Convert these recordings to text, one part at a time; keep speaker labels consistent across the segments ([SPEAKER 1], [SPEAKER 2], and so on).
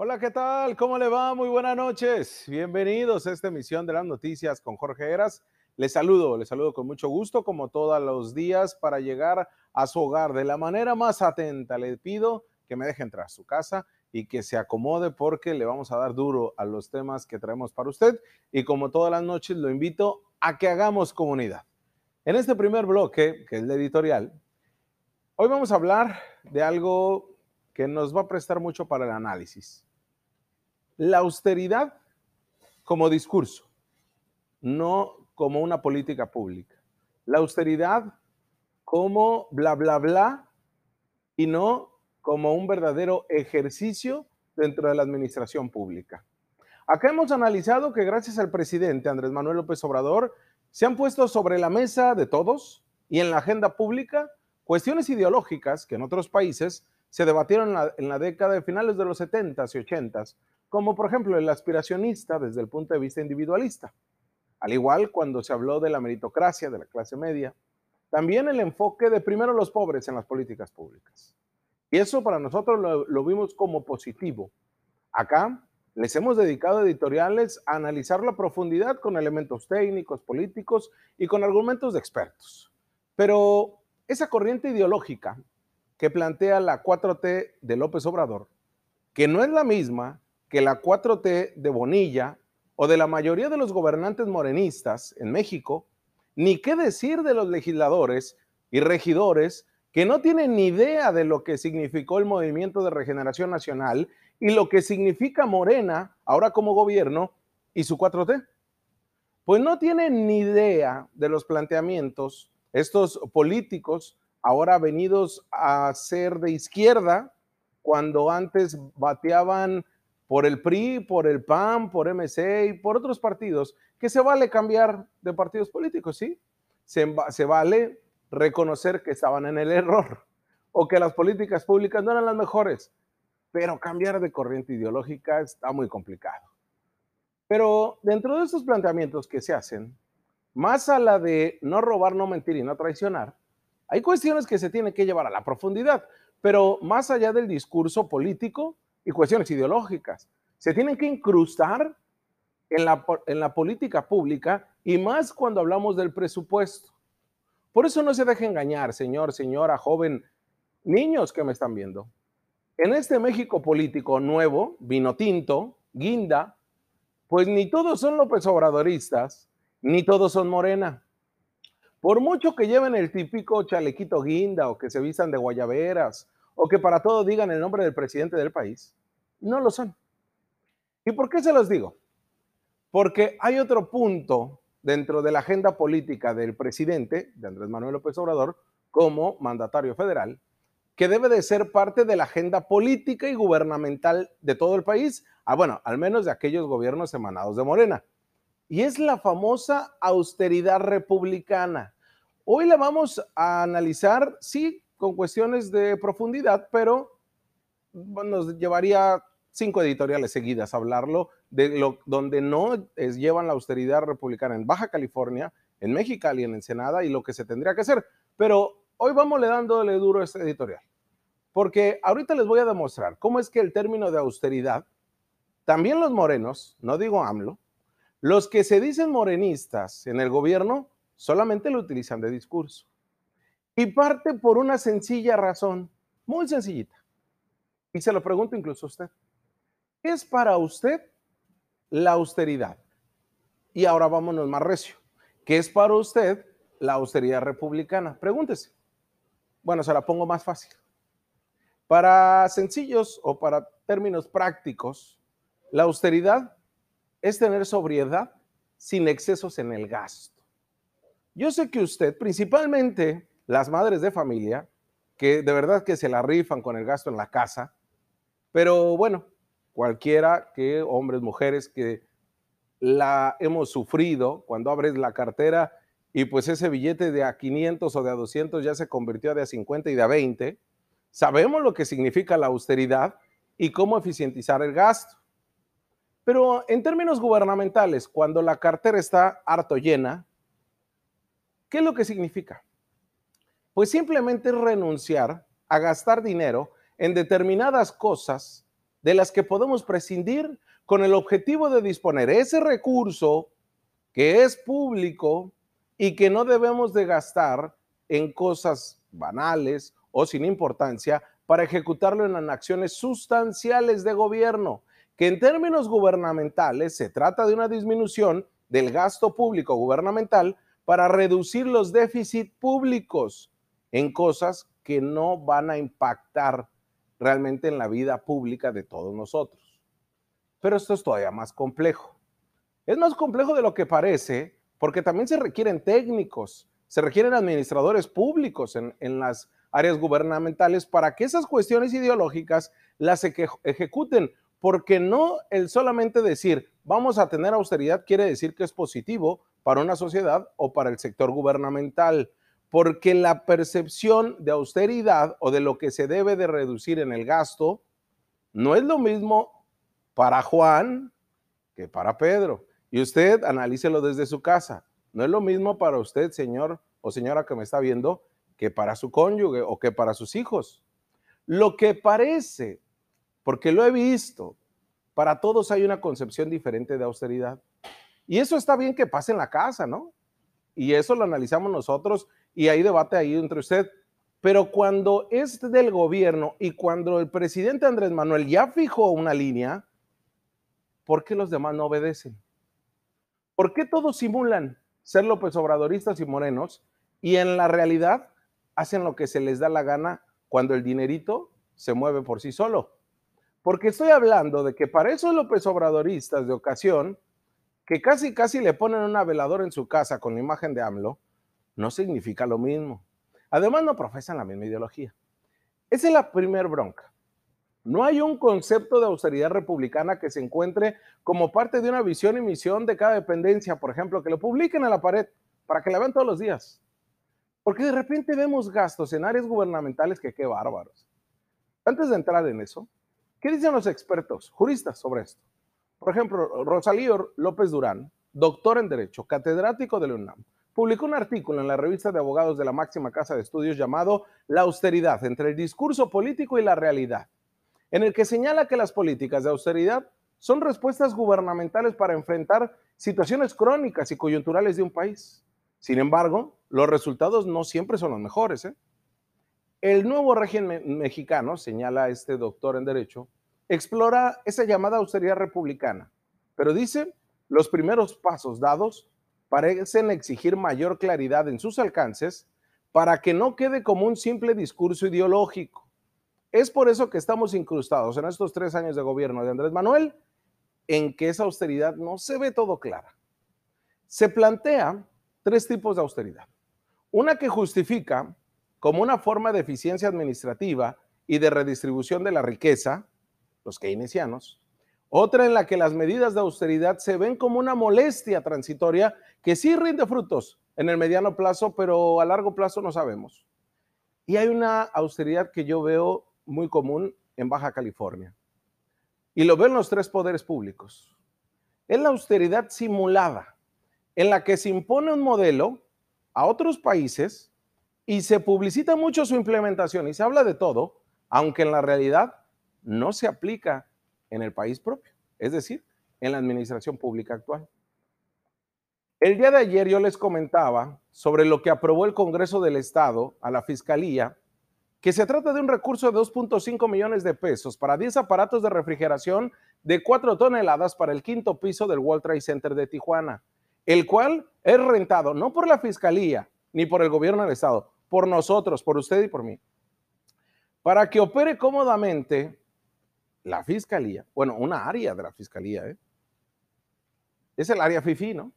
[SPEAKER 1] Hola, ¿qué tal? ¿Cómo le va? Muy buenas noches. Bienvenidos a esta emisión de las noticias con Jorge Eras. Les saludo, les saludo con mucho gusto, como todos los días, para llegar a su hogar de la manera más atenta. Le pido que me deje entrar a su casa y que se acomode porque le vamos a dar duro a los temas que traemos para usted. Y como todas las noches, lo invito a que hagamos comunidad. En este primer bloque, que es el editorial, hoy vamos a hablar de algo que nos va a prestar mucho para el análisis. La austeridad como discurso, no como una política pública. La austeridad como bla, bla, bla y no como un verdadero ejercicio dentro de la administración pública. Acá hemos analizado que gracias al presidente Andrés Manuel López Obrador se han puesto sobre la mesa de todos y en la agenda pública cuestiones ideológicas que en otros países se debatieron en la, década de finales de los 70s y 80s, como por ejemplo el aspiracionista desde el punto de vista individualista. Al igual cuando se habló de la meritocracia de la clase media, también el enfoque de primero los pobres en las políticas públicas. Y eso para nosotros lo, vimos como positivo. Acá les hemos dedicado editoriales a analizar la profundidad con elementos técnicos, políticos y con argumentos de expertos. Pero esa corriente ideológica que plantea la 4T de López Obrador, que no es la misma que la 4T de Bonilla o de la mayoría de los gobernantes morenistas en México, ni qué decir de los legisladores y regidores que no tienen ni idea de lo que significó el movimiento de regeneración nacional y lo que significa Morena ahora como gobierno y su 4T. Pues no tienen ni idea de los planteamientos estos políticos ahora venidos a ser de izquierda cuando antes bateaban por el PRI, por el PAN, por MC y por otros partidos, que se vale cambiar de partidos políticos, ¿sí? Se, vale reconocer que estaban en el error o que las políticas públicas no eran las mejores, pero cambiar de corriente ideológica está muy complicado. Pero dentro de estos planteamientos que se hacen, más a la de no robar, no mentir y no traicionar, hay cuestiones que se tienen que llevar a la profundidad, pero más allá del discurso político y cuestiones ideológicas, se tienen que incrustar en la, en la política pública y más cuando hablamos del presupuesto. Por eso no se deje engañar, señor, señora, joven, niños que me están viendo. En este México político nuevo, vino tinto, guinda, pues ni todos son López Obradoristas, ni todos son Morena. Por mucho que lleven el típico chalequito guinda o que se vistan de guayaberas o que para todo digan el nombre del presidente del país, no lo son. ¿Y por qué se los digo? Porque hay otro punto dentro de la agenda política del presidente, de Andrés Manuel López Obrador, como mandatario federal, que debe de ser parte de la agenda política y gubernamental de todo el país, ah, bueno, al menos de aquellos gobiernos emanados de Morena. Y es la famosa austeridad republicana. Hoy la vamos a analizar, sí, con cuestiones de profundidad, pero nos llevaría cinco editoriales seguidas a hablarlo, de lo, donde no es, llevan la austeridad republicana en Baja California, en Mexicali, en Ensenada, y lo que se tendría que hacer. Pero hoy vamos le dándole duro a este editorial. Porque ahorita les voy a demostrar cómo es que el término de austeridad, también los morenos, no digo AMLO, los que se dicen morenistas en el gobierno solamente lo utilizan de discurso. Y parte por una sencilla razón, muy sencillita. Y se lo pregunto incluso a usted. ¿Qué es para usted la austeridad? Y ahora vámonos más recio. ¿Qué es para usted la austeridad republicana? Pregúntese. Bueno, se la pongo más fácil. Para sencillos o para términos prácticos, la austeridad es tener sobriedad sin excesos en el gasto. Yo sé que usted, principalmente las madres de familia, que de verdad que se la rifan con el gasto en la casa, pero bueno, cualquiera que, hombres, mujeres, que la hemos sufrido cuando abres la cartera y pues ese billete de a 500 o de a 200 ya se convirtió de a 50 y de a 20, Sabemos lo que significa la austeridad y cómo eficientizar el gasto. Pero en términos gubernamentales, cuando la cartera está harto llena, ¿qué es lo que significa? Pues simplemente renunciar a gastar dinero en determinadas cosas de las que podemos prescindir con el objetivo de disponer ese recurso que es público y que no debemos de gastar en cosas banales o sin importancia para ejecutarlo en acciones sustanciales de gobierno, que en términos gubernamentales se trata de una disminución del gasto público gubernamental para reducir los déficits públicos en cosas que no van a impactar realmente en la vida pública de todos nosotros. Pero esto es todavía más complejo. Es más complejo de lo que parece porque también se requieren técnicos, se requieren administradores públicos en, las áreas gubernamentales para que esas cuestiones ideológicas las ejecuten, porque no el solamente decir vamos a tener austeridad quiere decir que es positivo para una sociedad o para el sector gubernamental, porque la percepción de austeridad o de lo que se debe de reducir en el gasto no es lo mismo para Juan que para Pedro. Y usted analícelo desde su casa. No es lo mismo para usted, señor o señora que me está viendo, que para su cónyuge o que para sus hijos. Lo que parece, porque lo he visto, para todos hay una concepción diferente de austeridad. Y eso está bien que pase en la casa, ¿no? Y eso lo analizamos nosotros y hay debate ahí entre usted. Pero cuando es del gobierno y cuando el presidente Andrés Manuel ya fijó una línea, ¿por qué los demás no obedecen? ¿Por qué todos simulan ser López Obradoristas y morenos y en la realidad hacen lo que se les da la gana cuando el dinerito se mueve por sí solo? Porque estoy hablando de que para esos López Obradoristas de ocasión, que casi casi le ponen una veladora en su casa con la imagen de AMLO, no significa lo mismo. Además no profesan la misma ideología. Esa es la primer bronca. No hay un concepto de austeridad republicana que se encuentre como parte de una visión y misión de cada dependencia, por ejemplo, que lo publiquen a la pared para que la vean todos los días. Porque de repente vemos gastos en áreas gubernamentales que qué bárbaros. Antes de entrar en eso, ¿qué dicen los expertos, juristas sobre esto? Por ejemplo, Rosalío López Durán, doctor en Derecho, catedrático de la publicó un artículo en la revista de abogados de la máxima casa de estudios llamado La austeridad entre el discurso político y la realidad en el que señala que las políticas de austeridad son respuestas gubernamentales para enfrentar situaciones crónicas y coyunturales de un país. Sin embargo, los resultados no siempre son los mejores. ¿eh? El nuevo régimen mexicano, señala este doctor en Derecho, explora esa llamada austeridad republicana, pero dice, los primeros pasos dados parecen exigir mayor claridad en sus alcances para que no quede como un simple discurso ideológico es por eso que estamos incrustados en estos tres años de gobierno de Andrés Manuel en que esa austeridad no se ve todo clara. Se plantea tres tipos de austeridad. Una que justifica como una forma de eficiencia administrativa y de redistribución de la riqueza, los keynesianos. Otra en la que las medidas de austeridad se ven como una molestia transitoria que sí rinde frutos en el mediano plazo, pero a largo plazo no sabemos. Y hay una austeridad que yo veo muy común en Baja California. Y lo ven los tres poderes públicos. Es la austeridad simulada, en la que se impone un modelo a otros países y se publicita mucho su implementación y se habla de todo, aunque en la realidad no se aplica en el país propio, es decir, en la administración pública actual. El día de ayer yo les comentaba sobre lo que aprobó el Congreso del Estado a la Fiscalía que se trata de un recurso de 2.5 millones de pesos para 10 aparatos de refrigeración de 4 toneladas para el quinto piso del World Trade Center de Tijuana, el cual es rentado no por la Fiscalía ni por el gobierno del Estado, por nosotros, por usted y por mí, para que opere cómodamente la Fiscalía, bueno, una área de la Fiscalía, ¿eh? es el área FIFI, ¿no?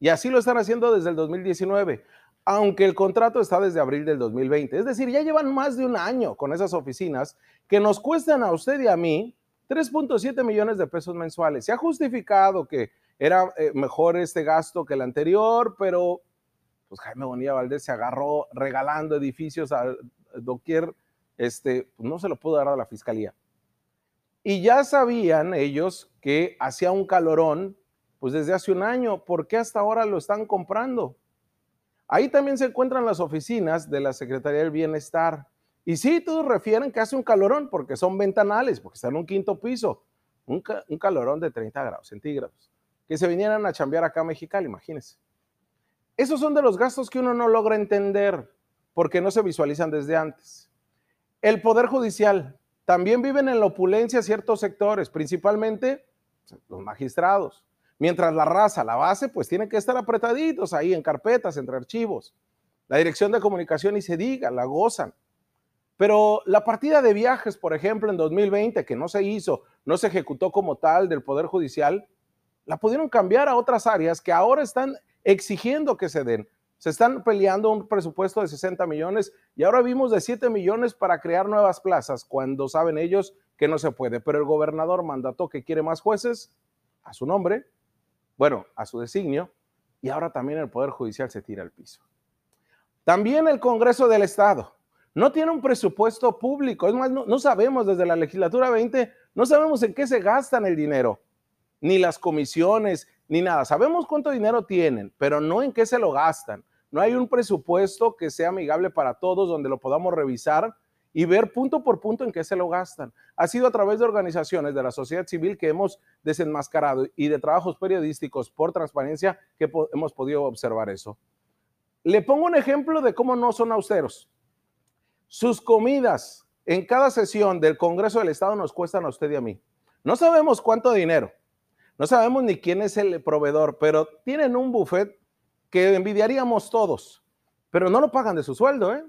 [SPEAKER 1] Y así lo están haciendo desde el 2019 aunque el contrato está desde abril del 2020. Es decir, ya llevan más de un año con esas oficinas que nos cuestan a usted y a mí 3.7 millones de pesos mensuales. Se ha justificado que era eh, mejor este gasto que el anterior, pero pues Jaime Bonilla Valdés se agarró regalando edificios a doquier, este, pues, no se lo pudo dar a la fiscalía. Y ya sabían ellos que hacía un calorón, pues desde hace un año, ¿por qué hasta ahora lo están comprando? Ahí también se encuentran las oficinas de la Secretaría del Bienestar, Y sí, todos refieren que hace un calorón porque son ventanales, porque están en un quinto piso. Un, calorón de 30 grados centígrados. Que se vinieran a chambear acá a Mexicali, imagínense. Esos son de los gastos que uno no logra entender porque no se visualizan desde antes. El Poder Judicial también viven en la opulencia ciertos sectores, principalmente los magistrados. Mientras la raza, la base, pues tiene que estar apretaditos ahí en carpetas, entre archivos. La dirección de comunicación y se diga, la gozan. Pero la partida de viajes, por ejemplo, en 2020, que no se hizo, no se ejecutó como tal del Poder Judicial, la pudieron cambiar a otras áreas que ahora están exigiendo que se den. Se están peleando un presupuesto de 60 millones y ahora vimos de 7 millones para crear nuevas plazas, cuando saben ellos que no se puede. Pero el gobernador mandató que quiere más jueces a su nombre, bueno, a su designio, y ahora también el Poder Judicial se tira al piso. También el Congreso del Estado no tiene un presupuesto público. Es más, no, sabemos desde la legislatura 20, no sabemos en qué se gastan el dinero, ni las comisiones, ni nada. Sabemos cuánto dinero tienen, pero no en qué se lo gastan. No hay un presupuesto que sea amigable para todos, donde lo podamos revisar y ver punto por punto en qué se lo gastan. Ha sido a través de organizaciones de la sociedad civil que hemos desenmascarado y de trabajos periodísticos por transparencia que hemos podido observar eso. Le pongo un ejemplo de cómo no son austeros. Sus comidas en cada sesión del Congreso del Estado nos cuestan a usted y a mí. No sabemos cuánto dinero, no sabemos ni quién es el proveedor, pero tienen un buffet que envidiaríamos todos, pero no lo pagan de su sueldo. ¿eh?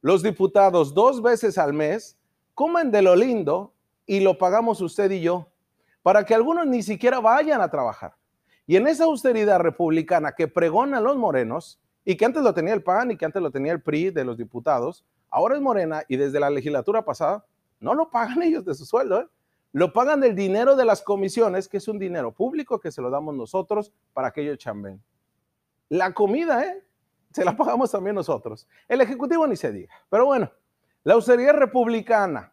[SPEAKER 1] Los diputados dos veces al mes comen de lo lindo y lo pagamos usted y yo, para que algunos ni siquiera vayan a trabajar. Y en esa austeridad republicana que pregonan los morenos, y que antes lo tenía el PAN y que antes lo tenía el PRI de los diputados, ahora es Morena y desde la legislatura pasada no lo pagan ellos de su sueldo, ¿eh? lo pagan del dinero de las comisiones, que es un dinero público que se lo damos nosotros para que ellos chamben. La comida, ¿eh? Se la pagamos también nosotros. El Ejecutivo ni se diga. Pero bueno, la austeridad republicana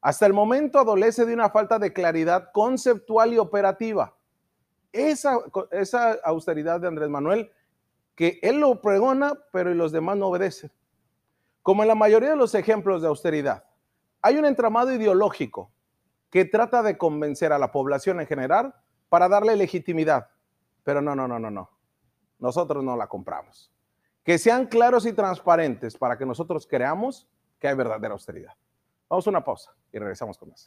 [SPEAKER 1] hasta el momento adolece de una falta de claridad conceptual y operativa. Esa, esa austeridad de Andrés Manuel, que él lo pregona, pero los demás no obedecen. Como en la mayoría de los ejemplos de austeridad, hay un entramado ideológico que trata de convencer a la población en general para darle legitimidad. Pero no, no, no, no, no. Nosotros no la compramos. Que sean claros y transparentes para que nosotros creamos que hay verdadera austeridad. Vamos a una pausa y regresamos con más.